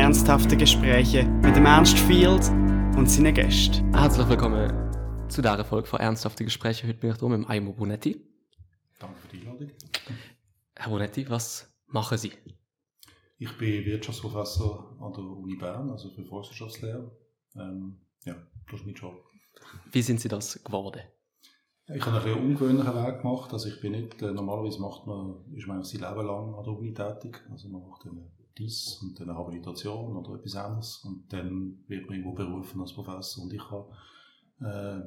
ernsthafte Gespräche mit dem Ernst Field und seinen Gästen. Herzlich willkommen zu dieser Folge von Ernsthafte Gespräche. Heute bin ich hier mit Aimo Bonetti. Danke für die Einladung. Herr Bonetti, was machen Sie? Ich bin Wirtschaftsprofessor an der Uni Bern, also für Volkswirtschaftslehre. Ähm, ja, das ist mein Job. Wie sind Sie das geworden? Ich habe einen ungewöhnlichen Weg gemacht. Also ich bin nicht, äh, normalerweise macht man, ist man sein Leben lang an der Uni tätig. Also man macht eine dies und dann eine Habilitation oder etwas anderes und dann wird man irgendwo berufen als Professor. Und ich habe, äh,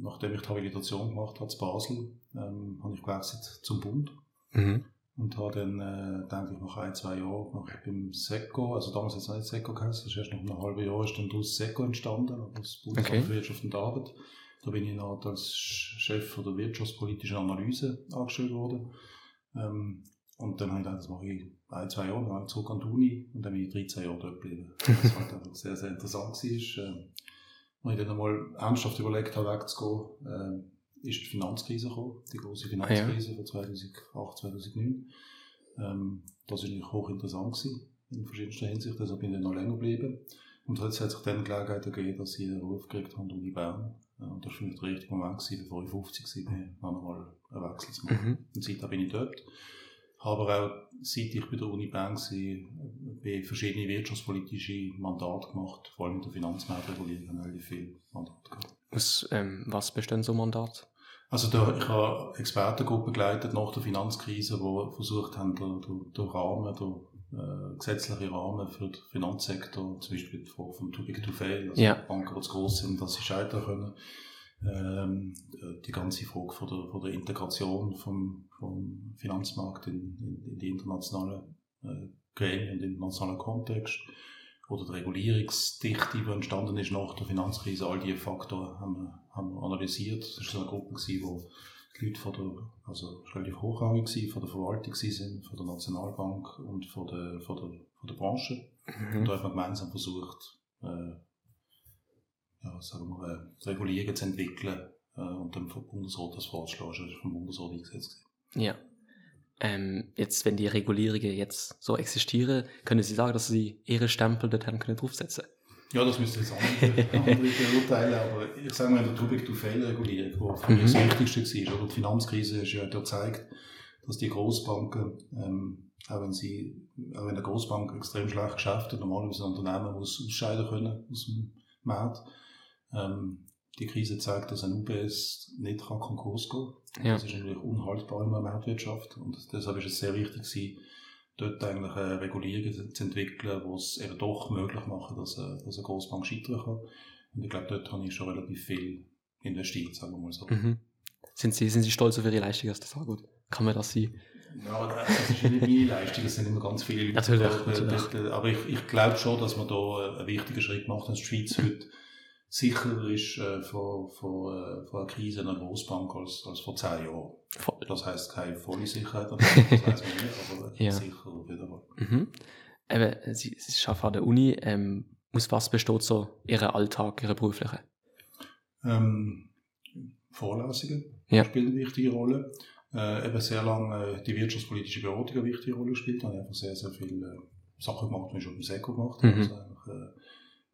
nachdem ich die Habilitation gemacht habe, zu Basel, ähm, habe ich gewechselt zum Bund. Mhm. Und habe dann, äh, denke ich, nach ein, zwei Jahren noch beim SECO, also damals hat es noch nicht SECO geheißen, das ist erst nach einem halben Jahr ist dann daraus SECO entstanden, also das Bundesamt Okay. für Wirtschaft und Arbeit. Da bin ich dann als Chef von der wirtschaftspolitischen Analyse angestellt worden. Ähm, und dann habe ich gedacht, das mache ich ein, zwei Jahre, dann habe ich zurück an die Uni und dann bin ich 13 Jahre dort geblieben. Was halt einfach sehr, sehr interessant war. Ähm, als ich dann einmal ernsthaft überlegt habe, wegzugehen, ähm, ist die Finanzkrise gekommen, die große Finanzkrise von 2008, 2009. Ähm, das war natürlich hochinteressant gewesen, in verschiedenster Hinsicht, deshalb bin ich dann noch länger geblieben. Und jetzt hat sich dann die Gelegenheit ergeben, dass ich einen Ruf gekriegt habe an die Bern. Äh, Und das war für mich der richtige Moment, gewesen, bevor ich 50 war, noch einmal einen Wechsel zu machen. Mhm. Und seitdem bin ich dort. Habe aber auch, seit ich bei der Uni Bern war, verschiedene wirtschaftspolitische Mandate gemacht, vor allem in der Finanzmarktregulierung, relativ viel Mandate gehabt. Aus ähm, was bestehen so Mandat? Also da, ich habe eine Expertengruppe geleitet nach der Finanzkrise, wo versucht haben, den, den, Rahmen, den äh, gesetzlichen Rahmen für den Finanzsektor, zum Beispiel die vom Too Big to Fail, also Ja. Banken, die zu gross sind, dass sie scheitern können. Ähm, die ganze Frage von der, von der Integration vom, vom Finanzmarkt in, in, in die internationalen äh, Gremien und internationalen Kontext oder die Regulierungsdichte, die entstanden ist nach der Finanzkrise, all diese Faktoren haben wir, haben wir analysiert. Das war so eine Gruppe, gewesen, wo die Leute von der, also es relativ hochrangig gewesen, von der Verwaltung sind, von der Nationalbank und von der, von der, von der Branche. Und Mhm. da haben wir gemeinsam versucht, äh, sagen wir, äh, Regulierungen zu entwickeln äh, und dann vom Bundesrat das vorzuschlagen. Das ist vom Bundesrat eingesetzt. Ja. Ähm, jetzt, wenn die Regulierungen jetzt so existieren, können Sie sagen, dass Sie Ihre Stempel dort haben können draufsetzen? Ja, das müsste jetzt andere, andere beurteilen, aber ich sage mal, in der Too Big to Fail Regulierung, die für mich Mhm. das Wichtigste war, oder die Finanzkrise ist ja gezeigt, dass die Großbanken, ähm, auch wenn sie, auch wenn eine Großbank extrem schlecht geschäftet, normalerweise ein Unternehmen muss ausscheiden können aus dem Markt, ähm, die Krise zeigt, dass ein UBS nicht kann Konkurs gehen kann. Ja. Das ist natürlich unhaltbar in der Marktwirtschaft und deshalb ist es sehr wichtig gewesen, dort eigentlich eine Regulierung zu entwickeln, die es eben doch möglich machen, dass eine, dass eine Großbank scheitern kann. Und ich glaube, dort habe ich schon relativ viel investiert, sagen wir mal so. Mhm. Sind Sie, sind Sie stolz auf Ihre Leistung, dass das gut? Kann man das sein? Ja, das ist nicht meine Leistung, das sind immer ganz viele Leute. Natürlich, da- Aber ich, ich glaube schon, dass man da einen wichtigen Schritt macht, dass die Schweiz heute sicherer ist äh, vor, vor, äh, vor einer Krise einer Großbank als, als vor zehn Jahren. Voll. Das heisst keine volle Sicherheit, das man nicht, aber Ja. sicher auf jeden Fall. Mhm. Eben, Sie, Sie arbeiten an der Uni. Ähm, aus was besteht so Ihr Alltag, Ihre berufliche? Ähm, Vorlesungen Ja. spielen eine wichtige Rolle. Äh, eben sehr lange äh, die wirtschaftspolitische Beratung eine wichtige Rolle gespielt. Da habe ich einfach sehr, sehr viele äh, Sachen gemacht, die ich schon im SECO gemacht habe. Mhm. Also äh,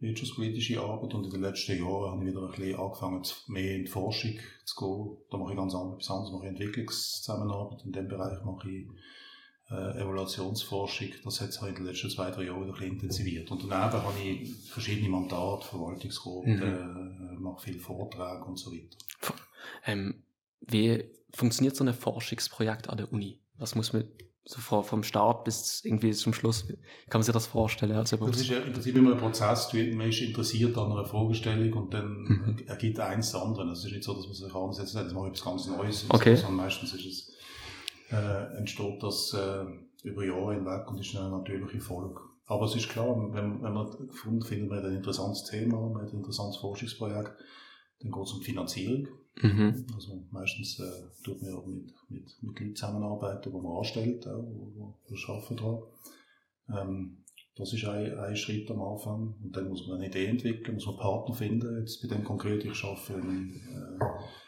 wirtschaftspolitische Arbeit und in den letzten Jahren habe ich wieder ein bisschen angefangen, mehr in die Forschung zu gehen. Da mache ich ganz anders, etwas anderes, mache ich Entwicklungszusammenarbeit. In dem Bereich mache ich äh, Evaluationsforschung. Das hat sich in den letzten zwei, drei Jahren wieder ein bisschen intensiviert. Und daneben habe ich verschiedene Mandate, Verwaltungsrat, Mhm. äh, mache viele Vorträge und so weiter. Ähm, wie funktioniert so ein Forschungsprojekt an der Uni? Was muss man so vom Start bis irgendwie zum Schluss, kann man sich das vorstellen? Also, Das ist ja im Prinzip immer ein Prozess, man ist interessiert an einer Fragestellung und dann Mhm. ergibt eins das andere. Also Es ist nicht so, dass man sich ansetzt jetzt mache ich etwas ganz Neues. Okay. Sondern meistens ist es, äh, entsteht das äh, über Jahre hinweg und ist eine natürliche Folge. Aber es ist klar, wenn, wenn man gefunden findet, man hat ein interessantes Thema, man hat ein interessantes Forschungsprojekt, dann geht es um Finanzierung. Mhm. Also meistens äh, tut man auch mit, mit, mit Leuten zusammenarbeiten, die man anstellt, auch, wo, wo, wo arbeiten dran. Ähm, das ist ein, ein Schritt am Anfang. Und dann muss man eine Idee entwickeln, muss man Partner finden. Jetzt bei dem konkret, ich arbeite im, äh,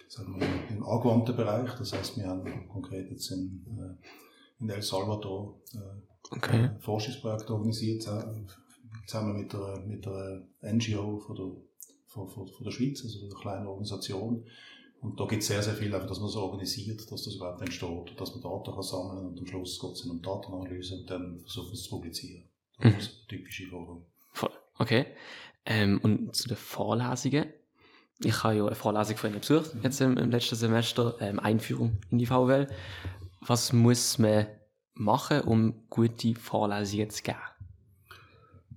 sagen wir, im angewandten Bereich. Das heißt, wir haben konkret jetzt in, äh, in El Salvador äh, Okay. ein Forschungsprojekt organisiert, zusammen mit der, mit der NGO von der, von, von, von der Schweiz, also einer kleinen Organisation. Und da es sehr, sehr viel, einfach, dass man das organisiert, dass das überhaupt entsteht, dass man Daten kann sammeln und am Schluss geht es um Datenanalyse und dann versuchen es zu publizieren. Das Mhm. ist eine typische Vorgang. Voll. Okay. Ähm, und zu den Vorlesungen. Ich habe ja eine Vorlesung von Ihnen besucht, jetzt im, im letzten Semester, ähm, Einführung in die VWL. Was muss man machen, um gute Vorlesungen zu geben?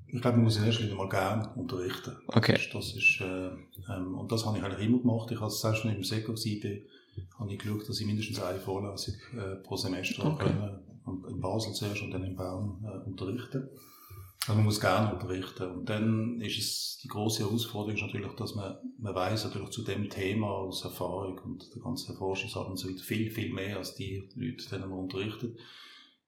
Ich glaube, man muss in erster Linie mal gerne unterrichten. Okay. Das ist, das ist, äh, ähm, und das habe ich eigentlich immer gemacht. Ich habe es selbst schon im Seko war, habe ich geschaut, dass ich mindestens eine Vorlesung äh, pro Semester Okay. können, und in Basel zuerst und dann in Bern äh, unterrichten. Also man muss gerne unterrichten. Und dann ist es, die große Herausforderung ist natürlich, dass man, man weiß natürlich zu dem Thema aus Erfahrung und der ganzen Forschungsart und so weiter viel, viel mehr als die Leute, denen man unterrichtet.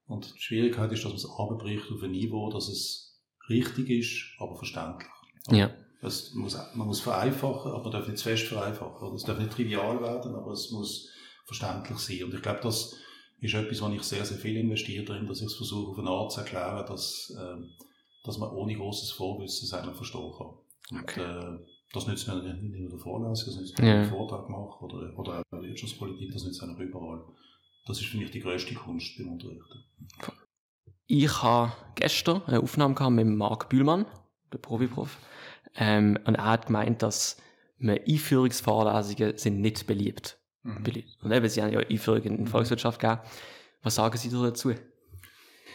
Und die Schwierigkeit ist, dass man es abbricht auf ein Niveau, dass es richtig ist, aber verständlich. Ja. Es muss, man muss vereinfachen, aber man darf nicht zu fest vereinfachen. Oder Es darf nicht trivial werden, aber es muss verständlich sein. Und ich glaube, das ist etwas, wo ich sehr, sehr viel investiere darin, dass ich es versuche, auf eine Art zu erklären, dass, ähm, dass man ohne großes Vorwissen es eigentlich verstehen kann. Und, Okay. äh, das nützt mir nicht nur der Vorlesung, das nützt mir, Ja. einen Vortrag mache oder, oder auch in der Wirtschaftspolitik, das nützt eigentlich überall. Das ist für mich die grösste Kunst beim Unterrichten. Ich habe gestern eine Aufnahme gehabt mit Marc Bühlmann, der Profiprof. Ähm, und er hat gemeint, dass man Einführungsvorlesungen sind nicht beliebt. beliebt. Und eben, sie haben ja Einführung in die Volkswirtschaft gegeben. Was sagen Sie da dazu?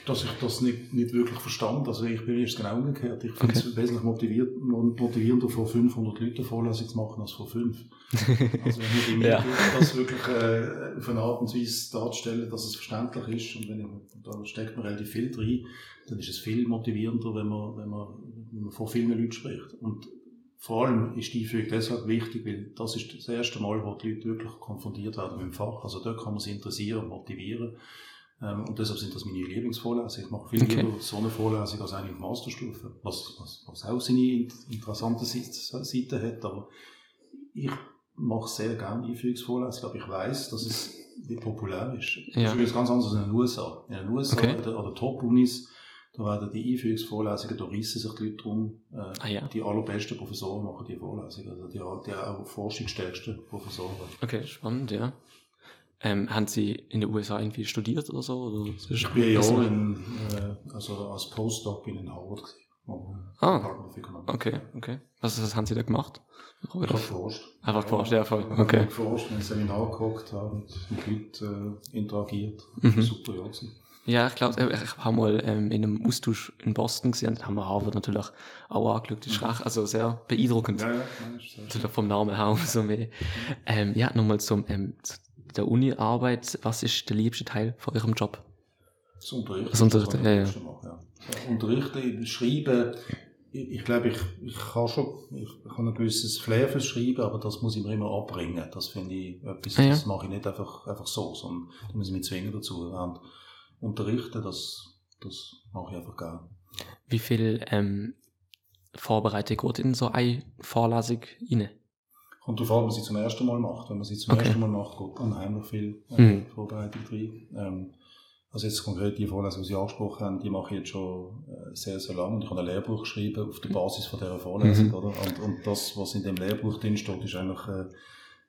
Dass ich das nicht, nicht wirklich verstand. Also ich bin jetzt genau umgekehrt. Ich finde es wesentlich motiviert, motivierender, vor 500 Leuten Vorlesung zu machen, als vor 5. Also wenn ich mir Ja. das wirklich äh, auf eine Art und Weise darzustellen, dass es verständlich ist und wenn ich, da steckt man relativ viel drin, dann ist es viel motivierender, wenn man, wenn man, wenn man vor vielen Leuten spricht. Und vor allem ist die Einführung deshalb wichtig, weil das ist das erste Mal, wo die Leute wirklich konfrontiert werden mit dem Fach. Also dort kann man sie interessieren, motivieren. Ähm, und deshalb sind das meine Lieblingsvorlesungen. Ich mache viel Okay. lieber so eine Vorlesung als eine auf Masterstufe, was, was, was auch seine in- interessante Seite- Seiten hat. Aber ich mache sehr gerne Einführungsvorlesungen, aber ich weiß, dass es wie populär ist. Das Ja. ist übrigens ganz anders als in den USA. In den USA Okay. an der, an der Top-Unis, da werden die Einführungsvorlesungen, da reissen sich die Leute drum. Äh, Ah ja. Die allerbesten Professoren machen die Vorlesungen, also die, die auch forschungsstärksten Professoren. Okay, spannend, ja. Ähm, haben Sie in den USA irgendwie studiert oder so? Oder Ich bin ja auch in, äh, also als Postdoc bin in Harvard gewesen. Ah. Okay, okay. Was, was haben Sie da gemacht? Ich habe geforscht. Einfach geforscht, ja, voll. Ich habe Okay. geforscht, in ein Seminar geguckt, habe mit, mit Leuten äh, interagiert. Mhm. Super, ja. Ja, ich glaube, ich habe mal ähm, in einem Austausch in Boston gesehen, da haben wir Harvard natürlich auch angeschaut. Das ist recht, also sehr beeindruckend. Ja, ja, Natürlich vom Namen her umso mehr. Ähm, ja, nochmal zum ähm, der Uni-Arbeit. Was ist der liebste Teil von Ihrem Job? Das Unterrichten. Das Unterrichten, ja, ja. ja. Unterrichten, Schreiben, ich, ich glaube, ich, ich kann schon, ich, habe ein gewisses Flair fürs Schreiben, aber das muss ich mir immer abbringen. Das finde ich etwas, ja. das mache ich nicht einfach, einfach so, sondern da muss ich mich zwingen dazu. Und unterrichten, das, das mache ich einfach gerne. Wie viel ähm, Vorbereitung geht in so eine Vorlesung rein? Kommt darauf an, was man sie zum ersten Mal macht. Wenn man sie zum Okay. ersten Mal macht, geht unheimlich viel äh, Mhm. Vorbereitung drin. Ähm, also jetzt konkret die Vorlesung, die Sie angesprochen haben, die mache ich jetzt schon äh, sehr, sehr lange. Und ich habe ein Lehrbuch geschrieben auf der Basis von dieser Vorlesung. Mhm. Oder? Und, und das, was in dem Lehrbuch drin steht, ist eigentlich äh,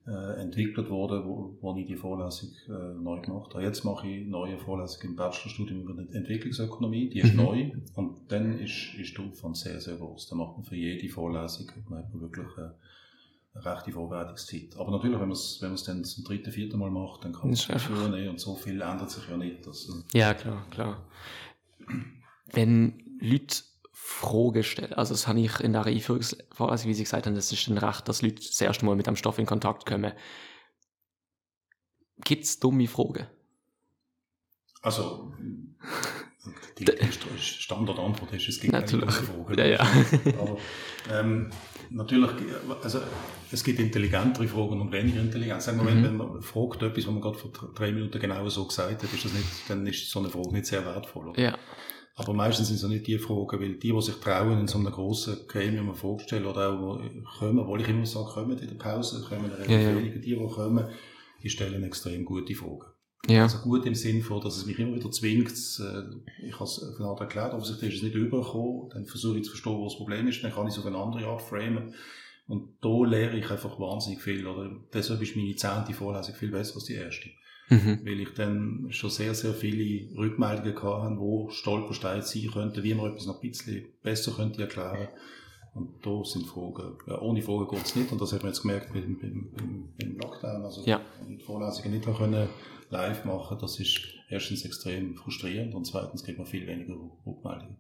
äh, entwickelt worden, wo, wo ich die Vorlesung äh, neu gemacht habe. Jetzt mache ich neue Vorlesung im Bachelorstudium über die Entwicklungsökonomie. Die ist Mhm. neu. Und dann ist, ist der Aufwand sehr, sehr groß. Da macht man für jede Vorlesung hat man wirklich äh, rechte Vorbereitungszeit. Aber natürlich, wenn man es wenn dann zum dritten, vierten Mal macht, dann kann man es führen nehmen und so viel ändert sich ja nicht. Äh, Ja, klar, klar. Wenn Leute Fragen stellen, also das habe ich in der Einführungsvorlesung, wie Sie gesagt haben, das ist dann recht, dass Leute das erste Mal mit dem Stoff in Kontakt kommen. Gibt es dumme Fragen? also, die, Standardantwort ist, es gibt Natürlich. keine Fragen. Ja, ja. Aber ähm, natürlich, also es gibt intelligentere Fragen und weniger intelligent. Sagen wir, Mhm. wenn, wenn man fragt etwas, was man gerade vor drei Minuten genau so gesagt hat, ist das nicht, dann ist so eine Frage nicht sehr wertvoll. Oder? Ja, Aber meistens sind es ja nicht die Fragen, weil die, die sich trauen, in so einem grossen Gremium eine Frage stellen oder auch kommen, obwohl ich immer sage, kommen in der Pause, kommen relativ Ja, ja. wenige, die, die kommen, die stellen extrem gute Fragen. Ja. Also gut im Sinn von, dass es mich immer wieder zwingt, äh, ich habe es von Art erklärt, offensichtlich ist es nicht übergekommen, dann versuche ich zu verstehen, wo das Problem ist, dann kann ich es auf eine andere Art framen. Und da lehre ich einfach wahnsinnig viel, oder deshalb ist meine zehnte Vorlesung viel besser als die erste. Mhm. Weil ich dann schon sehr, sehr viele Rückmeldungen hatte, wo Stolpersteine sein könnten, wie man etwas noch ein bisschen besser könnte erklären und da sind Fragen. Ja, ohne Fragen geht es nicht. Und das hat man jetzt gemerkt beim, beim, beim, Lockdown. Also, Ja. die Vorlesungen nicht mehr können live machen Das ist erstens extrem frustrierend und zweitens kriegt man viel weniger Rückmeldungen.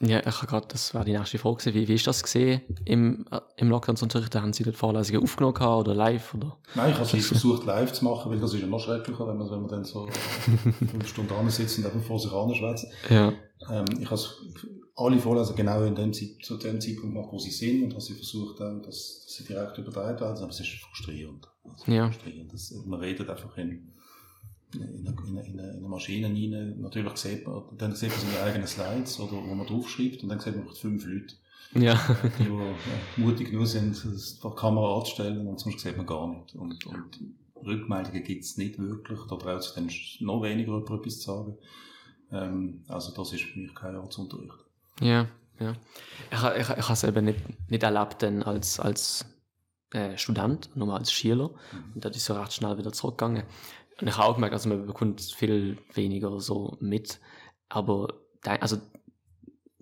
Ja, ich habe gerade, das war die nächste Frage gewesen. Wie, wie ist das gesehen im, äh, im Lockdown zu unterrichten? Haben Sie dort Vorlesungen aufgenommen oder live oder? Nein, ich habe es versucht live zu machen, weil das ist ja noch schrecklicher, wenn man, wenn man dann so fünf Stunden an sitzt und eben vor sich anschwätzt. Ja. Ähm, ich habe es- alle Vorlesungen genau in dem, zu dem Zeitpunkt gemacht, wo sie sind und habe sie versucht, dann, dass, dass sie direkt übertragen werden, aber es ist frustrierend. Also Ja. frustrierend. Das, man redet einfach in, in, eine, in, eine, in eine in eine Maschine rein. Natürlich sieht man, dann sieht man seine eigenen Slides, oder, wo man draufschreibt, und dann sieht man einfach fünf Leute, Ja. die, die ja, mutig genug sind, das vor die Kamera anzustellen, und sonst sieht man gar nicht. Und, und Rückmeldungen gibt es nicht wirklich, da traut sich dann noch weniger jemand etwas zu sagen. Ähm, also das ist für mich kein Art zu unterrichten. Ja, ja. Ich, ich, ich habe es eben nicht, nicht erlebt dann als, als äh, Student, nur als Schüler. Und da ist so recht schnell wieder zurückgegangen. Und ich habe auch gemerkt, also man bekommt viel weniger so mit. Aber da, also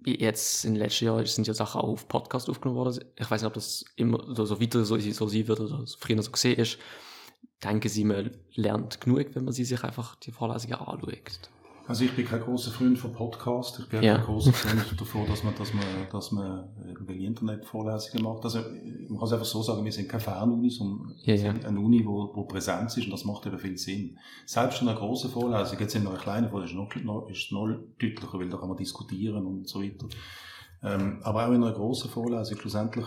jetzt in den letzten Jahren sind ja Sachen auch auf Podcast aufgenommen worden. Ich weiß nicht, ob das immer so, so weiter so, so sein wird oder so früher so gesehen ist. Denken Sie, man lernt genug, wenn man sie sich einfach die Vorlesungen anschaut. Also ich bin kein großer Freund von Podcasts. Ich bin Ja. kein großer Freund davon, dass man, dass man, dass man irgendwelche Internetvorlesungen macht. Also man kann es einfach so sagen, wir sind keine Fernuni, sondern Ja, ja. eine Uni, wo, wo Präsenz ist und das macht eben viel Sinn. Selbst in einer grossen Vorlesung, jetzt in einer kleinen Vorlesung ist es noch, ist es noch deutlicher, weil da kann man diskutieren und so weiter. Ähm, aber auch in einer grossen Vorlesung schlussendlich,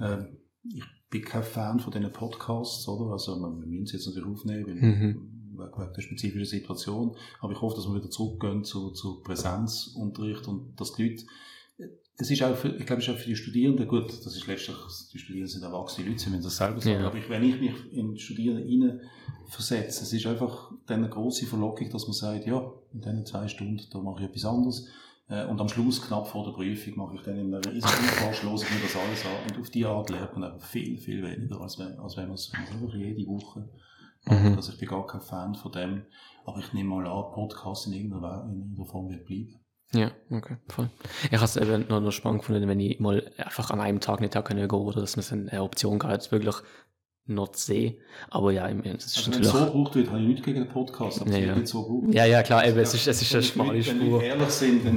ähm, ich bin kein Fan von diesen Podcasts, oder? Also wir wir müssen sie jetzt natürlich aufnehmen, weil, Mhm. Wegen wegen der spezifischen Situation. Aber ich hoffe, dass wir wieder zurückgehen zu, zu Präsenzunterricht und dass die Leute, es ist auch für, ich glaube, es ist auch für die Studierenden gut, das ist letztlich, die Studierenden sind erwachsene Leute, sie müssen das selber sagen, Ja. aber ich, wenn ich mich in die Studierenden hinein versetze, es ist einfach dann eine grosse Verlockung, dass man sagt, ja, in diesen zwei Stunden, da mache ich etwas anderes. Äh, Und am Schluss, knapp vor der Prüfung, mache ich dann in einer Risikofahrt, höre ich mir das alles an. Und auf die Art lernt man einfach viel, viel weniger, als wenn, als wenn man es einfach jede Woche. Mhm. Also ich bin gar kein Fan von dem. Aber ich nehme mal an, Podcast in irgendeiner, in irgendeiner Form wird bleiben. Ja, okay, voll. Ich habe es eben noch, noch spannend gefunden, wenn ich mal einfach an einem Tag nicht gehen oder dass man so eine Option gehabt wirklich noch zu sehen. Aber ja, im- es ist Also wenn es so gebraucht wird, habe ich nichts gegen den Podcast, aber Ja, es ja. nicht so gebraucht. Ja, ja, klar, eben, es ist, es ist eine Wenn schmale die Leute- Wenn Spur. die ehrlich sind, dann,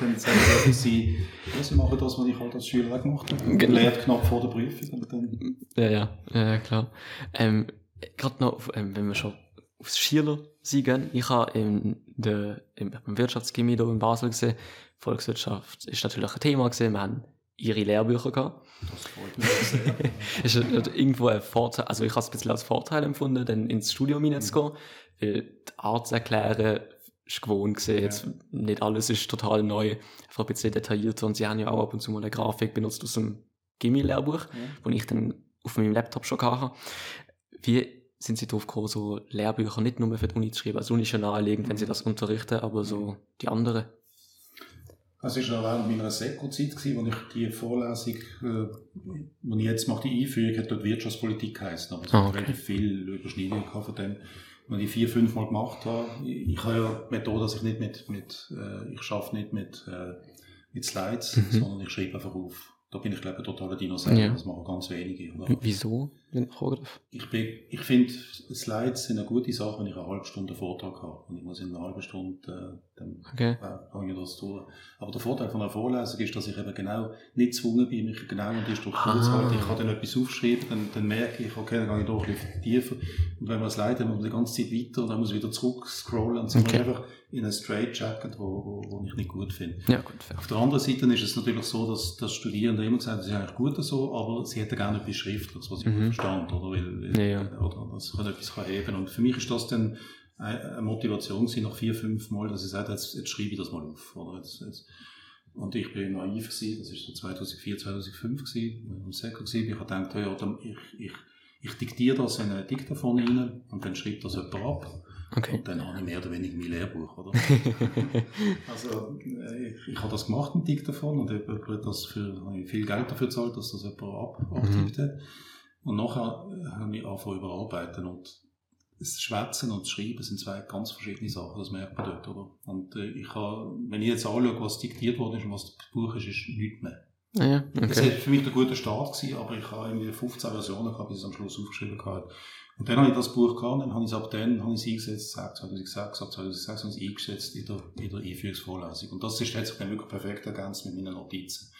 dann sagen sie, ja, sie machen das, was ich halt als Schüler auch gemacht habe. Genau. Lernt knapp vor der Prüfung dann Ja, ja, ja, ja, klar. Ähm, Gerade noch, auf, ähm, wenn wir schon aufs Schüler gehen, ich habe in der, im, im Wirtschaftsgymnasium hier in Basel gesehen, Volkswirtschaft ist natürlich ein Thema gesehen, wir haben ihre Lehrbücher gehabt. das freut mich ist irgendwo ein Vorteil, also ich habe es ein bisschen als Vorteil empfunden, dann ins Studium hineinzugehen, weil die Art zu erklären ist gewohnt gesehen, jetzt nicht alles ist total neu, einfach ein bisschen detaillierter und sie haben ja auch ab und zu mal eine Grafik benutzt aus dem Gimmi-Lehrbuch, wo ich dann auf meinem Laptop schon hatte. Wie sind Sie darauf gekommen, so Lehrbücher nicht nur für die Uni zu schreiben? Also Uni ist ja naheliegend, wenn Sie das unterrichten, aber so die anderen. Also es war während meiner Seko-Zeit, wo ich die Vorlesung, äh, die ich jetzt mache, die Einführung, hat dort Wirtschaftspolitik geheißen. Aber es Ah, hat okay. relativ viel Überschneidung von dem, was ich vier, fünf Mal gemacht habe. Ich, ich habe ja die Methode, dass ich nicht mit, mit äh, ich schaffe nicht mit, äh, mit Slides, Mhm. sondern ich schreibe einfach auf. Da bin ich, glaube ich, ein totaler Dinosaurier. Ja. Das machen ganz wenige. Oder? Wieso, wenn ich? Ich, bin, ich finde, Slides sind eine gute Sache, wenn ich eine halbe Stunde Vortrag habe. Und ich muss in einer halben Stunde, äh, dann Okay. äh, das tun. Aber der Vorteil von einer Vorlesung ist, dass ich eben genau nicht gezwungen bin, mich genau an die Struktur Ah. zu halten. Ich kann dann etwas aufschreiben, dann, dann merke ich, okay, dann gehe ich doch ein bisschen tiefer. Und wenn man es leitet, dann muss man die ganze Zeit weiter und dann muss ich wieder zurück scrollen. Und so Okay. einfach in einen Straight Jacket, wo, wo, wo ich nicht gut finde. Ja, gut, fair. Auf der anderen Seite ist es natürlich so, dass, dass Studierende immer gesagt haben, das ist eigentlich gut so, aber sie hätten gerne etwas Schriftliches, was ich Mhm. Verstand, oder? Weil, Ja, ja. oder dass ich etwas kann heben Und für mich ist das dann eine eine Motivation gewesen, nach vier, fünf Mal, dass ich sage, jetzt, jetzt schreibe ich das mal auf, oder? Jetzt, jetzt. Und ich bin naiv gewesen, das ist so 2004, 2005 gewesen, im Seko gewesen. Ich habe gedacht, ja, dann, ich, ich, ich diktiere das in ein Diktaphon rein und dann schreibt das jemand ab. Okay. Und dann habe ich mehr oder weniger mein Lehrbuch, oder? also, äh, ich, ich habe das gemacht, Tick davon, und jemand hat das für, habe ich viel Geld dafür gezahlt, dass das jemand ab, abtippt hat. Und nachher äh, habe ich angefangen überarbeiten und das Schwätzen und das Schreiben sind zwei ganz verschiedene Sachen, das merkt man dort, oder? Und äh, ich habe, wenn ich jetzt anschaue, was diktiert worden ist und was das Buch ist, ist nichts mehr. Ah ja, Das okay. war für mich ein guter Start, gewesen, aber ich habe irgendwie 15 Versionen gehabt, bis ich es am Schluss aufgeschrieben habe. Und dann habe ich das Buch gehabt, dann habe ich es ab dann habe ich es eingesetzt, seit 2006, ab 2006 habe ich es eingesetzt in der, in der Einführungsvorlesung. Und das ist, hat sich dann wirklich perfekt ergänzt mit meinen Notizen.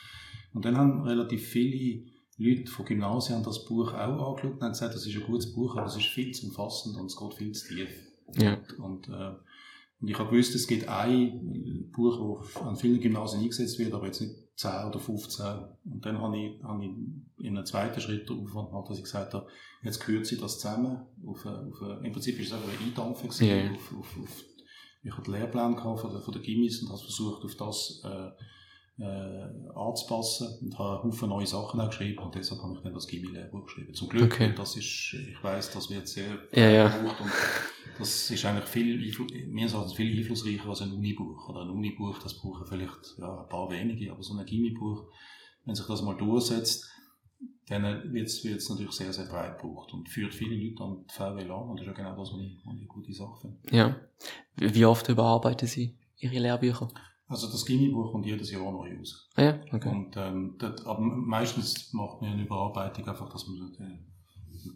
Und dann haben relativ viele Leute von Gymnasien haben das Buch auch angeschaut und haben gesagt, das ist ein gutes Buch, aber es ist viel zu umfassend und es geht viel zu tief. Ja. Und, äh, und ich habe gewusst, es gibt ein Buch, das an vielen Gymnasien eingesetzt wird, aber jetzt nicht 10 oder 15. Und dann habe ich, habe ich in einem zweiten Schritt den Aufwand gemacht, dass ich gesagt habe, jetzt kürze ich das zusammen. Auf, eine- auf, eine- Im Prinzip ist es einfach ein Eindampfen. ja. Auf, auf, auf, ich hatte den Lehrplan gehabt von der, von der Gimmis und habe versucht, auf das äh, äh, anzupassen und habe Haufen neue Sachen auch geschrieben und deshalb habe ich dann das Gimmi-Lehrbuch geschrieben. Zum Glück, Okay. das ist, ich weiss, das wird sehr Ja, ja. und das ist eigentlich viel, mir sagt es viel einflussreicher als ein Unibuch. Oder ein Unibuch, das brauchen vielleicht ja, ein paar wenige, aber so ein Gimmi-Buch, wenn sich das mal durchsetzt, dann wird es natürlich sehr, sehr breit gebraucht und führt viele Leute an die VWL an und das ist ja genau das, was ich, was ich eine gute Sache finde. Ja. Wie oft überarbeiten Sie Ihre Lehrbücher? Also das Gimmi-Buch kommt jedes Jahr neu raus. Ah ja, okay. Und ähm, das, aber meistens macht man eine Überarbeitung einfach, dass man die,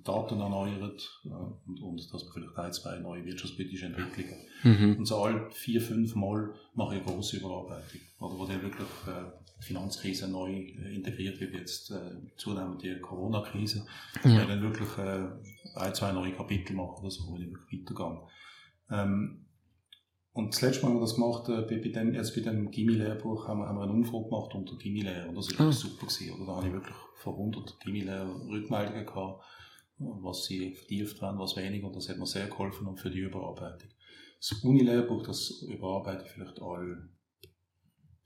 Daten erneuert äh, und, und dass man vielleicht ein, zwei neue wirtschaftspolitische Entwicklungen. Mhm. Und so alle vier, fünf Mal mache ich eine große Überarbeitung. Oder wo dann wirklich äh, die Finanzkrise neu äh, integriert wird, jetzt äh, zunehmend die Corona-Krise. Ja. Ja. dann wirklich äh, ein, zwei neue Kapitel machen oder so, wo ich wirklich weitergehe. Ähm, und das letzte Mal haben wir das gemacht, äh, bei, dem, jetzt bei dem Gimmi-Lehrbuch haben wir, haben wir eine Umfrage gemacht unter Gimmi-Lehrer und das war Ah. wirklich super gewesen. Oder da habe ich wirklich von 100 Gimmi-Lehrer Rückmeldungen gehabt, was sie vertieft haben, was weniger und das hat mir sehr geholfen und für die Überarbeitung. Das Uni-Lehrbuch, das überarbeite ich vielleicht alle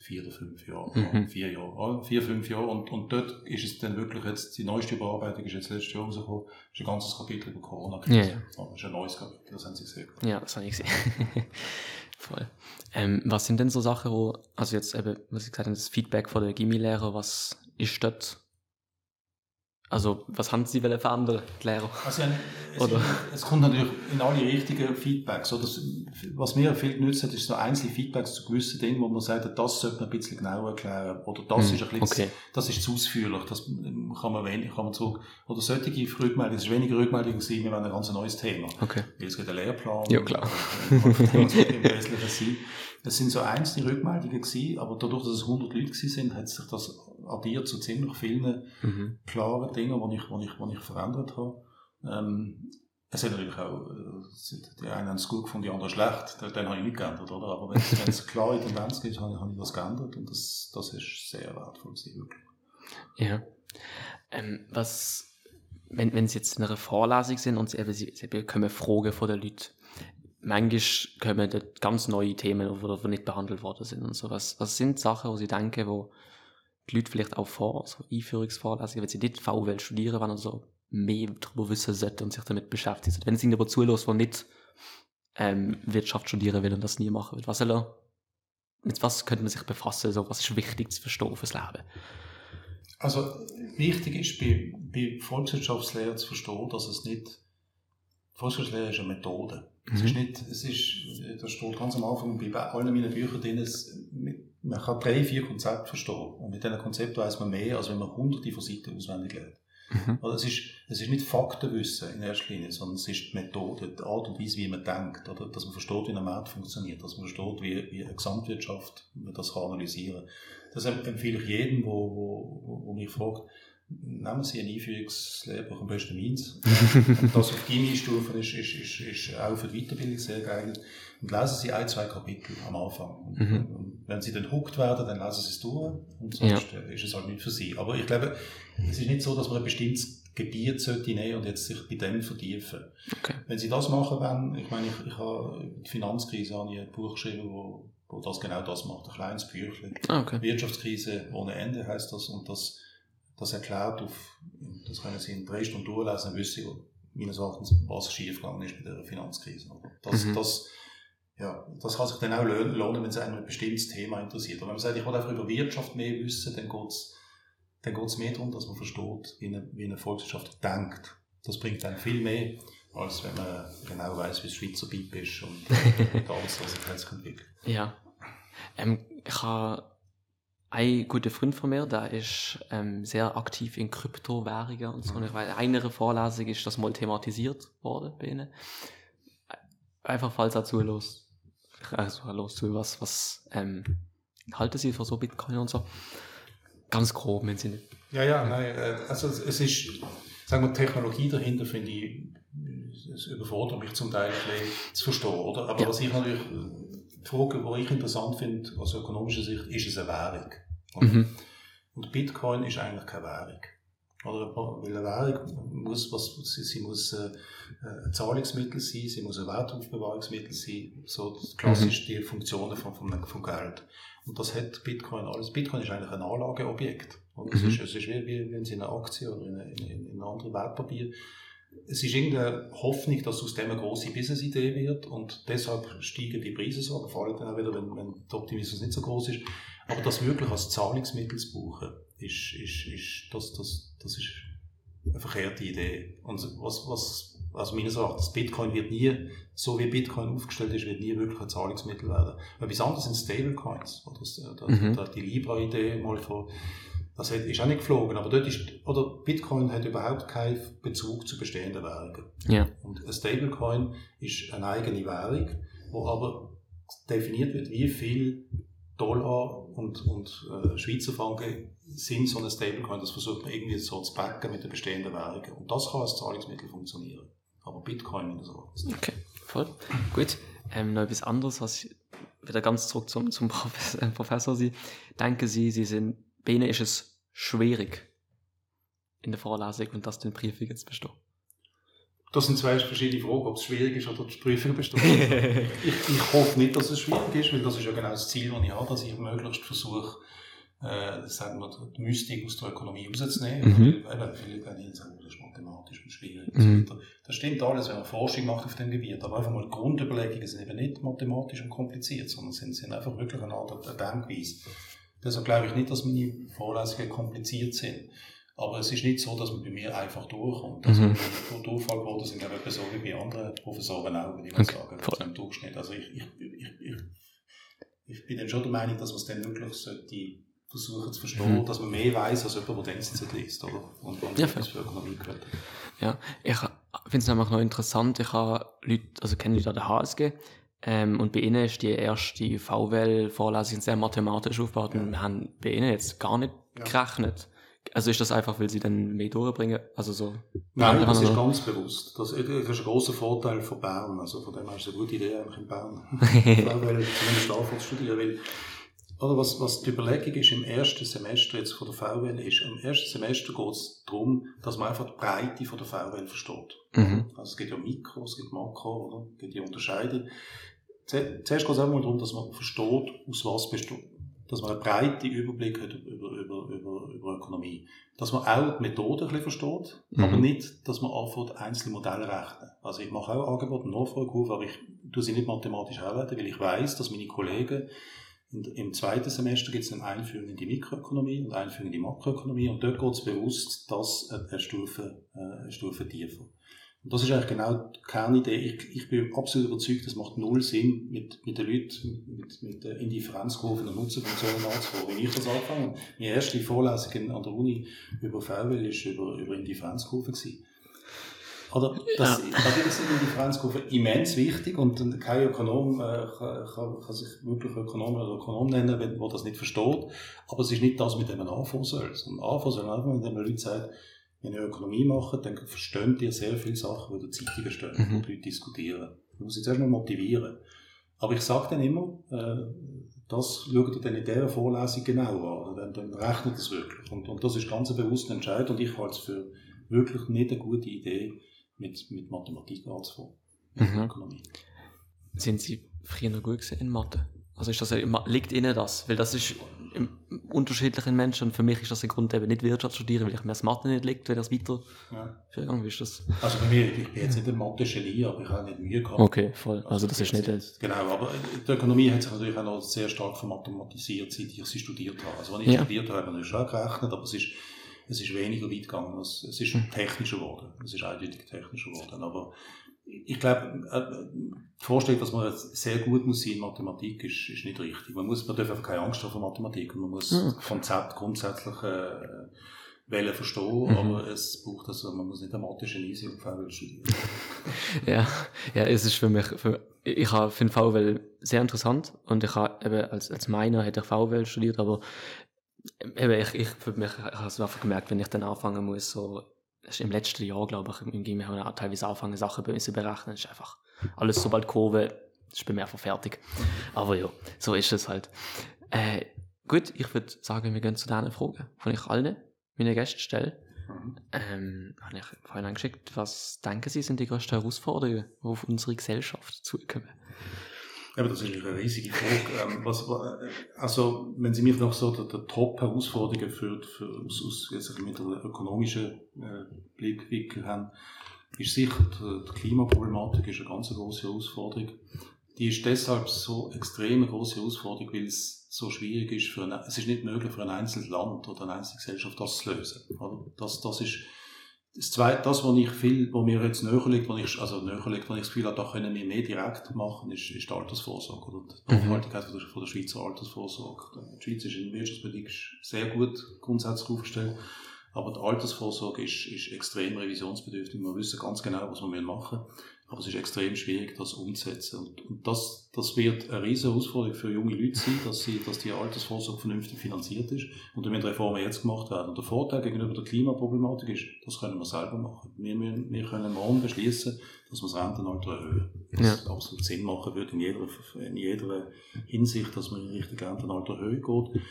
vier oder fünf Jahre, Mhm. vier Jahre, vier, fünf Jahre und, und dort ist es dann wirklich jetzt, die neueste Überarbeitung ist jetzt letztes Jahr rausgekommen, ist ein ganzes Kapitel über Corona-Krise. Ja, ja. Es ist ein neues Kapitel, das haben sie gesehen. Ja, das habe ich gesehen. Voll. Ähm, was sind denn so Sachen, wo, also jetzt eben, was ich gesagt habe, das Feedback von der Gimmi-Lehrer, was ist dort? Also, was haben Sie wollen verändern, die Lehrer? Also, es, Oder? es kommt natürlich in alle richtigen Feedbacks. Oder? Was mir viel genützt hat, ist so einzelne Feedbacks zu gewissen Dingen, wo man sagt, das sollte man ein bisschen genauer erklären. Oder das Hm, ist ein bisschen, okay. das ist zu ausführlich. Das ähm, kann man wenig, kann man zurück. Oder solche Rückmeldungen, es ist weniger Rückmeldungen gewesen, wir wollen ein ganz neues Thema. Okay. Weil es gibt einen Lehrplan. Ja, klar. Es sind so einzelne Rückmeldungen gewesen, aber dadurch, dass es 100 Leute gewesen sind, hat sich das addiert zu ziemlich vielen Mhm. klaren Dinge, die ich, die ich, die ich verändert habe. Ähm, es hat natürlich auch, äh, die einen haben es gut gefunden, die anderen schlecht. Den, den habe ich nicht geändert, oder? Aber wenn es- klare Tendenz gibt, habe, ich- habe ich das geändert und das, das ist sehr wertvoll gewesen, wirklich. Ja. Ähm, was, wenn, wenn Sie jetzt in einer Vorlesung sind und Sie, eben, Sie, Sie bekommen Fragen von den Leuten, manchmal kommen dort ganz neue Themen, die nicht behandelt worden sind und so. Was, was sind Sachen, wo Sie denken, wo die Leute vielleicht auch vor, so Einführungsvorlesungen, wenn sie nicht VWL studieren wollen oder so, mehr darüber wissen sollten und sich damit beschäftigen sollten. Wenn es ihnen aber zulässt, der nicht ähm, Wirtschaft studieren will und das nie machen will, was soll er, mit was könnte man sich befassen, so, was ist wichtig zu verstehen fürs Leben? Also, wichtig ist bei, bei Volkswirtschaftslehre zu verstehen, dass es nicht, Volkswirtschaftslehre ist eine Methode. Es Mhm. ist nicht, es ist, das steht ganz am Anfang bei allen meinen Büchern drin, es, man kann drei, vier Konzepte verstehen. Und mit diesen Konzepten weiß man mehr, als wenn man hunderte von Seiten auswendig lernt. Mhm. Also es ist, es ist nicht Faktenwissen in erster Linie, sondern es ist die Methode, die Art und Weise, wie man denkt, oder? dass man versteht, wie ein Markt funktioniert, dass man versteht, wie, wie eine Gesamtwirtschaft man das kann analysieren kann. Das empfehle ich jedem, der wo, wo, wo mich fragt, nehmen Sie ein Einführungslehrbuch am besten meins. das auf Gimmi-Stufen ist, ist, ist, ist auch für die Weiterbildung sehr geeignet. Und lesen Sie ein, zwei Kapitel am Anfang. Und, Mhm. und wenn Sie dann hooked werden, dann lesen Sie es durch und sonst äh, ist es halt nicht für Sie. Aber ich glaube, es ist nicht so, dass man ein bestimmtes Gebiet sollte nehmen und jetzt sich bei dem vertiefen. Okay. Wenn Sie das machen wollen, ich meine, ich, ich habe die Finanzkrise habe ich ein Buch geschrieben, wo, wo das genau das macht, ein kleines Büchlein. Ah, okay. Wirtschaftskrise ohne Ende heißt das und das, das erklärt auf, das können Sie in drei Stunden durchlesen, wissen Sie, meines Erachtens, was schiefgegangen ist mit der Finanzkrise. Das, mhm. das, ja, das kann sich dann auch lohnen, wenn es einem ein bestimmtes Thema interessiert. Aber wenn man sagt, ich will einfach über Wirtschaft mehr wissen, dann geht es dann geht's mehr darum, dass man versteht, wie eine, wie eine Volkswirtschaft denkt. Das bringt dann viel mehr, als wenn man genau weiß, wie das Schweizer BIP ist und die Arbeitslosigkeitsentwicklung. Ja. Ähm, ich habe ein guter Freund von mir, der ist ähm, sehr aktiv in Kryptowährungen und so. Und weiß, eine Vorlesung ist das mal thematisiert worden bei ihnen. Einfach falls er zulässt. Also los zu was, was ähm, halten Sie für so Bitcoin und so? Ganz grob, wenn Sie nicht. Ja, ja, nein, äh, also es ist, sagen wir, Technologie dahinter finde ich, es überfordert mich zum Teil zu verstehen, oder? Aber ja. was ich natürlich, die Frage, die ich interessant finde, aus ökonomischer Sicht, ist es eine Währung? Mhm. Und Bitcoin ist eigentlich keine Währung. Oder, weil eine Währung muss, was, sie, sie muss äh, ein Zahlungsmittel sein, sie muss ein Wertaufbewahrungsmittel sein, so klassisch mhm. die Funktionen von, von, von Geld. Und das hat Bitcoin alles. Bitcoin ist eigentlich ein Anlageobjekt. Und es, mhm. ist, es ist wie, wie wenn Sie in eine Aktie oder in, in, in ein anderes Wertpapier es ist irgendeine Hoffnung, dass aus dem eine große Business-Idee wird und deshalb steigen die Preise so, aber vor allem dann auch wieder, wenn, wenn der Optimismus nicht so groß ist. Aber das wirklich als Zahlungsmittel zu brauchen, ist, ist, ist, das, das, das ist eine verkehrte Idee. Und was, was, also meines Erachtens, Bitcoin wird nie, so wie Bitcoin aufgestellt ist, wird nie wirklich ein Zahlungsmittel werden. Etwas anderes sind Stablecoins. Oder das, das, mhm. die Libra-Idee mal vor, das ist auch nicht geflogen, aber dort ist, oder Bitcoin hat überhaupt keinen Bezug zu bestehenden Währungen. Ja. Und ein Stablecoin ist eine eigene Währung, wo aber definiert wird, wie viel Dollar und, und äh, Schweizer Franken sind so ein Stablecoin. Das versucht man irgendwie so zu backen mit den bestehenden Währungen. Und das kann als Zahlungsmittel funktionieren. Aber Bitcoin und so. Okay, voll. Gut. Ähm, noch etwas anderes, was ich wieder ganz zurück zum, zum Professor, äh, Professor Sie. Denken Sie, Sie sind, bei Ihnen ist es schwierig in der Vorlesung und das den Briefing jetzt bestehen? Das sind zwei verschiedene Fragen, ob es schwierig ist oder die Prüfung besteht. ich, ich hoffe nicht, dass es schwierig ist, weil das ist ja genau das Ziel, das ich habe, dass ich möglichst versuche, äh, sagen wir, die Mystik aus der Ökonomie rauszunehmen. Mhm. Weil, viele gehen sagen, das ist mathematisch und schwierig. Mhm. Das stimmt alles, wenn man Forschung macht auf dem Gebiet. Aber einfach mal die Grundüberlegungen sind eben nicht mathematisch und kompliziert, sondern sind, sind einfach wirklich eine Art Denkweise. Deshalb glaube ich nicht, dass meine Vorlesungen kompliziert sind. Aber es ist nicht so, dass man bei mir einfach durchkommt. Also, mhm. Durchfallquoten sind ja etwa so wie bei anderen Professoren auch, würde ich mal okay. sagen, also im Durchschnitt. Also ich, ich, ich, ich, bin dann schon der Meinung, dass man es dann wirklich sollte versuchen zu verstehen, mhm. dass man mehr weiß als jemand, der Denksitz liest, oder? Und, und ja, für Ökonomie gehört. Ja, ich finde es einfach noch interessant, ich habe Leute, also kenne Leute an der HSG, ähm, und bei ihnen ist die erste VWL-Vorlesung sehr mathematisch aufgebaut ja. und wir haben bei ihnen jetzt gar nicht ja. gerechnet. Also ist das einfach, weil sie dann mehr durchbringen? Also so. Nein, das ist ganz bewusst. Das, ist ein großer Vorteil von Bern. Also von dem her ist es eine gute Idee, eigentlich in Bern. VWL zumindest anfangen zu studieren, weil oder was, was die Überlegung ist im ersten Semester jetzt von der VWL ist, im ersten Semester geht es darum, dass man einfach die Breite von der VWL versteht. Mhm. Also es geht ja Mikro, es gibt Makro, oder? Es gibt die Unterscheidung. Zuerst geht es auch mal darum, dass man versteht, aus was besteht, dass man einen breiten Überblick hat über, über, über, über Ökonomie. Dass man auch die Methode ein bisschen versteht, mhm. aber nicht, dass man anfängt, einzelne Modelle rechnen. Also ich mache auch Angebote und Nachfragekurve, aber ich tue sie nicht mathematisch arbeiten, weil ich weiß, dass meine Kollegen im zweiten Semester gibt es eine Einführung in die Mikroökonomie und Einführung in die Makroökonomie und dort geht es bewusst das eine Stufe, äh, eine Stufe tiefer. Und das ist eigentlich genau die Kernidee. Ich, ich bin absolut überzeugt, es macht null Sinn, mit, mit den Leuten mit, mit der Indifferenzkurve und Nutzenfunktionen anzufangen. Wenn ich das angefangen meine erste Vorlesung an der Uni über VWL war über, über Indifferenzkurve. Gewesen. Oder das, ja. Natürlich sind die Differenzkurven immens wichtig und kein Ökonom äh, kann, kann, sich wirklich Ökonom oder Ökonom nennen, wenn man das nicht versteht. Aber es ist nicht das, mit dem man anfangen soll. Sondern anfangen soll einfach, wenn man Leute sagt, wenn ihr Ökonomie macht, dann versteht ihr sehr viele Sachen, die in der Zeitung stehen, mhm. die Leute diskutieren. Man muss jetzt erstmal motivieren. Aber ich sage dann immer, äh, das schaut ihr dann in dieser Vorlesung genau an. Dann, dann rechnet es wirklich. Und, und das ist ganz ein bewusster Entscheid und ich halte es für wirklich nicht eine gute Idee, mit, mit Mathematik anzufangen. Mhm. Ökonomie. Sind Sie früher noch gut in Mathe? Also ist das, liegt Ihnen das? Weil das ist, unterschiedlichen Menschen. Und für mich ist das ein Grund, eben nicht Wirtschaft zu studieren, weil ich mir das Mathe nicht liegt, wenn das weiter Ja. vergangen ist. Das. Also bei mir, ich bin jetzt nicht ein Mathe-Genie, aber ich habe nicht Mühe gehabt. Okay, voll. Also das ist nicht... Jetzt- Genau, aber die Ökonomie hat sich natürlich auch noch sehr stark vermathematisiert, seit ich sie studiert habe. Also, als ich Ja. studiert habe, habe ich schon gerechnet, aber es ist, es ist weniger weit gegangen. Es, es ist Mhm. technischer geworden. Es ist eindeutig technischer geworden. Aber ich glaube, äh, die Vorstellung, dass man jetzt sehr gut muss sein in Mathematik, ist, ist nicht richtig. Man, muss, man darf einfach keine Angst haben vor Mathematik und man muss Mhm. Konzept grundsätzlich äh, wollen verstehen, Mhm. aber es braucht also, man muss nicht ein Mathe-Genie sein und VWL studieren. Ja, ja, es ist für mich, für, ich habe- finde VWL sehr interessant und ich habe eben als, als Miner hätte ich VWL studiert, aber eben ich, ich für mich, ich habe es einfach gemerkt, wenn ich dann anfangen muss, so, das ist im letzten Jahr, glaube ich, im Gimmi haben wir auch teilweise angefangen, Sachen bei uns zu berechnen, das ist einfach alles sobald Kurve, ist bei mir einfach fertig. Aber ja, so ist es halt. Äh, gut, ich würde sagen, wir gehen zu diesen Fragen, von ich allen meine Gäste stelle. Mhm. Ähm, habe ich vorhin angeschickt, was denken Sie sind die größten Herausforderungen, die auf unsere Gesellschaft zukommen? Aber das ist eine riesige Frage. ähm, was, wa- also, wenn Sie mich nach so der, der Top-Herausforderungen für, für, aus, jetzt mit einem ökonomischen äh, Blickwinkel haben, ist sicher die, Klimaproblematik ist eine ganz große Herausforderung. Die ist deshalb so extrem eine große Herausforderung, weil es so schwierig ist für ein, es ist nicht möglich für ein einzelnes Land oder eine einzelne Gesellschaft das zu lösen. Das, das ist das zweite, das, was ich viel, was mir jetzt näher liegt, was ich, also näher liegt, was ich das Gefühl habe, da können wir mehr direkt machen, ist, ist die Altersvorsorge oder die Mhm. Nachhaltigkeit von der, von der Schweizer Altersvorsorge. Die Schweiz ist in Wirtschaftspolitik sehr gut grundsätzlich aufgestellt, aber die Altersvorsorge ist, ist extrem revisionsbedürftig. Wir wissen ganz genau, was wir machen müssen, aber es ist extrem schwierig, das umzusetzen. Und, und das, das wird eine riesige Herausforderung für junge Leute sein, dass, sie, dass die Altersvorsorge vernünftig finanziert ist. Und da müssen Reformen jetzt gemacht werden. Und der Vorteil gegenüber der Klimaproblematik ist, das können wir selber machen. Wir, müssen, wir können morgen beschließen, dass wir das Rentenalter erhöhen. Was absolut Sinn machen würde in jeder, in jeder Hinsicht, dass man in Richtung Rentenalter erhöhen geht.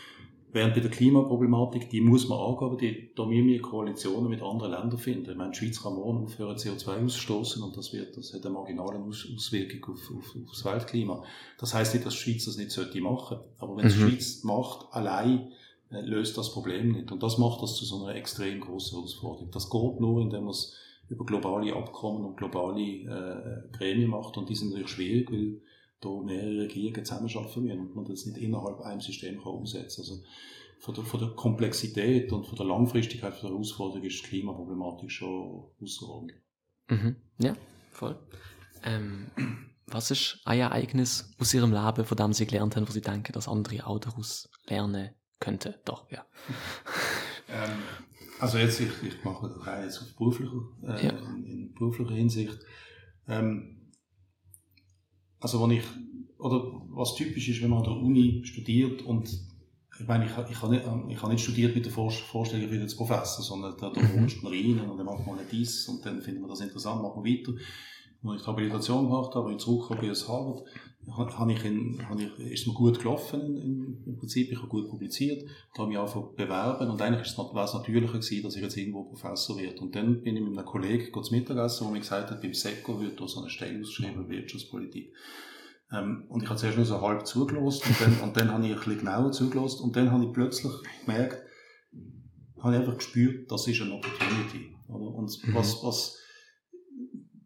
Während bei der Klimaproblematik, die muss man angehen, aber die, da müssen wir Koalitionen mit anderen Ländern finden. Ich meine, die Schweiz kann morgen aufhören, CO2 auszustoßen und das, wird, das hat eine marginale Aus Auswirkung auf, auf, auf das Weltklima. Das heisst nicht, dass die Schweiz das nicht sollte machen. Aber wenn es die Mhm. Schweiz macht, allein, äh, löst das Problem nicht. Und das macht das zu so einer extrem großen Herausforderung. Das geht nur, indem man es über globale Abkommen und globale äh, Gremien macht. Und die sind natürlich schwierig, weil da mehrere Regierungen zusammenarbeiten müssen und man das nicht innerhalb einem System kann umsetzen Also von der, von der Komplexität und von der Langfristigkeit von der Herausforderung ist die Klimaproblematik schon außerordentlich. Mhm. Ja, voll. Ähm, was ist ein Ereignis aus Ihrem Leben, von dem Sie gelernt haben, wo Sie denken, dass andere auch daraus lernen könnten? Doch, ja. Ähm, also jetzt, ich, ich mache das rein jetzt auf beruflicher, äh, Ja. in, in beruflicher Hinsicht. Ähm, also wenn ich, oder was typisch ist, wenn man an der Uni studiert und ich meine, ich, ich habe nicht, ich habe nicht studiert mit der Vor Vorstellung, ich werde jetzt Professor, sondern da, da Mhm. rutscht man rein und dann macht man nicht dies und dann findet man das interessant, macht man weiter. Und ich die Habilitation gemacht habe, ich zurückgekommen bin aus Harvard, ha- habe ich in, habe ich, ist mir gut gelaufen im Prinzip, ich habe gut publiziert, da habe ich mich angefangen bewerben und eigentlich ist es, wäre es natürlicher gewesen, dass ich jetzt irgendwo Professor werde. Und dann bin ich mit einem Kollegen kurz Mittagessen, der mir gesagt hat, beim SECO wird da so eine Stelle ausgeschrieben, Wirtschaftspolitik. Ähm, und ich habe zuerst nur so halb zugelost und dann, und dann habe ich ein bisschen genauer zugelost und dann habe ich plötzlich gemerkt, habe ich einfach gespürt, das ist eine Opportunity. Oder? Und Mhm. was, was,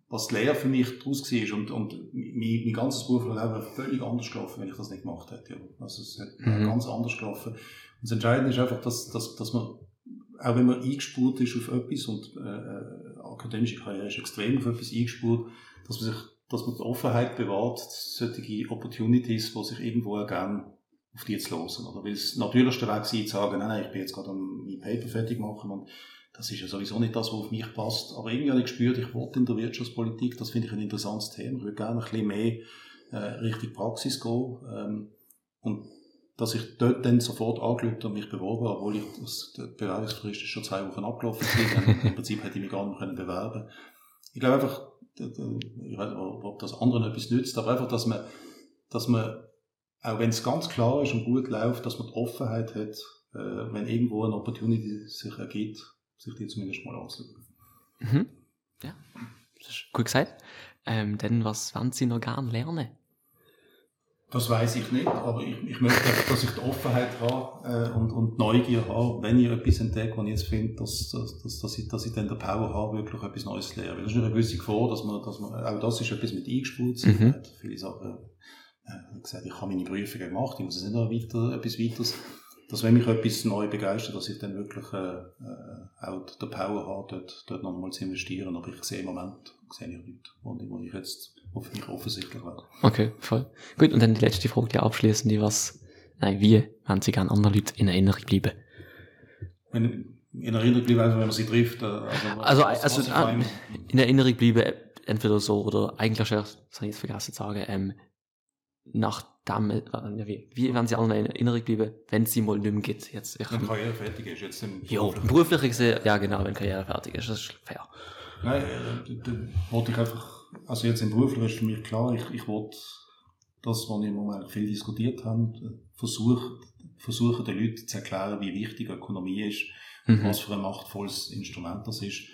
was die Lehre für mich daraus war und, und mein, mein ganzes berufliches Leben wäre völlig anders gelaufen, wenn ich das nicht gemacht hätte. Also es hat Mhm. ganz anders gelaufen. Und das Entscheidende ist einfach, dass, dass, dass man, auch wenn man eingespurt ist auf etwas und äh, äh, akademische Karriere ist extrem auf etwas eingespurt, dass man sich, dass man die Offenheit bewahrt, solche Opportunities, die sich irgendwo ergeben, auf die zu hören. Oder weil es natürlichste Weg sein, zu sagen, nein, ich bin jetzt gerade am mein Paper fertig machen und das ist ja sowieso nicht das, was auf mich passt. Aber irgendwie habe ich gespürt, ich wollte in der Wirtschaftspolitik, das finde ich ein interessantes Thema. Ich würde gerne ein bisschen mehr äh, Richtung Praxis gehen. Ähm, und dass ich dort dann sofort angeschaut und mich beworben habe, obwohl ich das, der Bewerbungsfrist ist schon zwei Wochen abgelaufen ist. Im Prinzip hätte ich mich gar nicht können bewerben Ich glaube einfach, ich weiß nicht, ob das anderen etwas nützt, aber einfach, dass man, dass man, auch wenn es ganz klar ist und gut läuft, dass man die Offenheit hat, äh, wenn irgendwo eine Opportunity sich ergibt, sich die zumindest mal anzuschauen. Mhm. Ja, das ist gut gesagt. Ähm, dann, was wollen Sie noch gerne lernen? Das weiß ich nicht, aber ich, ich möchte einfach, dass ich die Offenheit habe äh, und, und Neugier habe, wenn ich etwas entdecke, und ich jetzt finde, dass, dass, dass, dass, ich, dass ich dann den Power habe, wirklich etwas Neues zu lernen. Das ist eine gewisse Gefahr, dass man, dass man, auch das ist etwas mit eingespult. Mhm. Viele Sachen, äh, gesagt, ich habe meine Prüfungen gemacht, ich muss jetzt nicht noch weiter, etwas weiteres dass wenn mich etwas neu begeistert, dass ich dann wirklich äh, äh, auch den Power habe, dort, dort nochmal zu investieren. Aber ich sehe im Moment sehe ich nichts, wo, ich jetzt hoffentlich offensichtlich wäre. Okay, voll. Gut, und dann die letzte Frage, die abschließende, was, nein, wie wenn Sie gerne anderen Leuten in Erinnerung bleiben? Wenn, in Erinnerung bleiben, also wenn man sie trifft. Äh, also, also, was, also was in Erinnerung bleiben, entweder so oder eigentlich, das habe ich jetzt vergessen zu sagen, ähm, nach damit, äh, wie, werden sie alle in Erinnerung bleiben, wenn sie mal nicht mehr geht? Jetzt, ich, wenn Karriere fertig ist, jetzt im Ja, beruflich gesehen, ja genau, wenn Karriere fertig ist, das ist fair. Nein, äh, da wollte ich einfach, also jetzt im beruflichen ist für mich klar, ich, ich wollte das, was wir im Moment viel diskutiert haben, versuchen, versuchen den Leuten zu erklären, wie wichtig Ökonomie ist, mhm. was für ein machtvolles Instrument das ist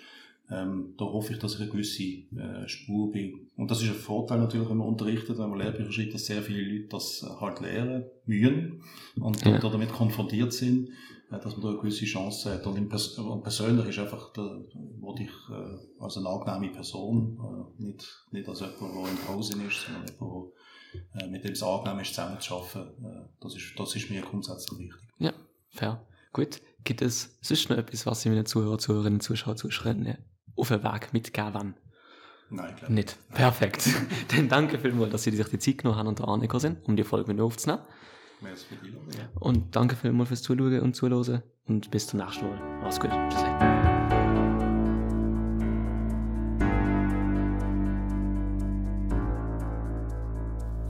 ähm, da hoffe ich, dass ich eine gewisse äh, Spur bin. Und das ist ein Vorteil natürlich, wenn man unterrichtet, wenn man Lehrbücher schreibt, dass sehr viele Leute das äh, halt lernen mühen und, ja. damit konfrontiert sind, äh, dass man da eine gewisse Chance hat. Und, Pers und persönlich ist einfach, der, wo ich äh, als eine angenehme Person, äh, nicht, nicht als jemand, der in Pause ist, sondern jemand, der äh, mit dem es angenehm ist, zusammenzuarbeiten. Äh, das, ist, das ist mir grundsätzlich wichtig. Ja, fair. Gut. Gibt es sonst noch etwas, was Sie meinen Zuhörer, Zuhörerinnen, Zuschauer, Zuschauerinnen auf den Weg mitgeben Nein, glaube nicht. Perfekt. Dann danke vielmals, dass Sie sich die Zeit genommen haben und da angekommen sind, um die Folge mit aufzunehmen. Merci für die ja. Und danke vielmals fürs Zuschauen und Zuhören und bis zum nächsten Mal. Mach's gut. Tschüss.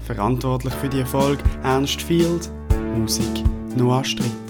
Verantwortlich für die Erfolg Ernst Field, Musik Noah Strick.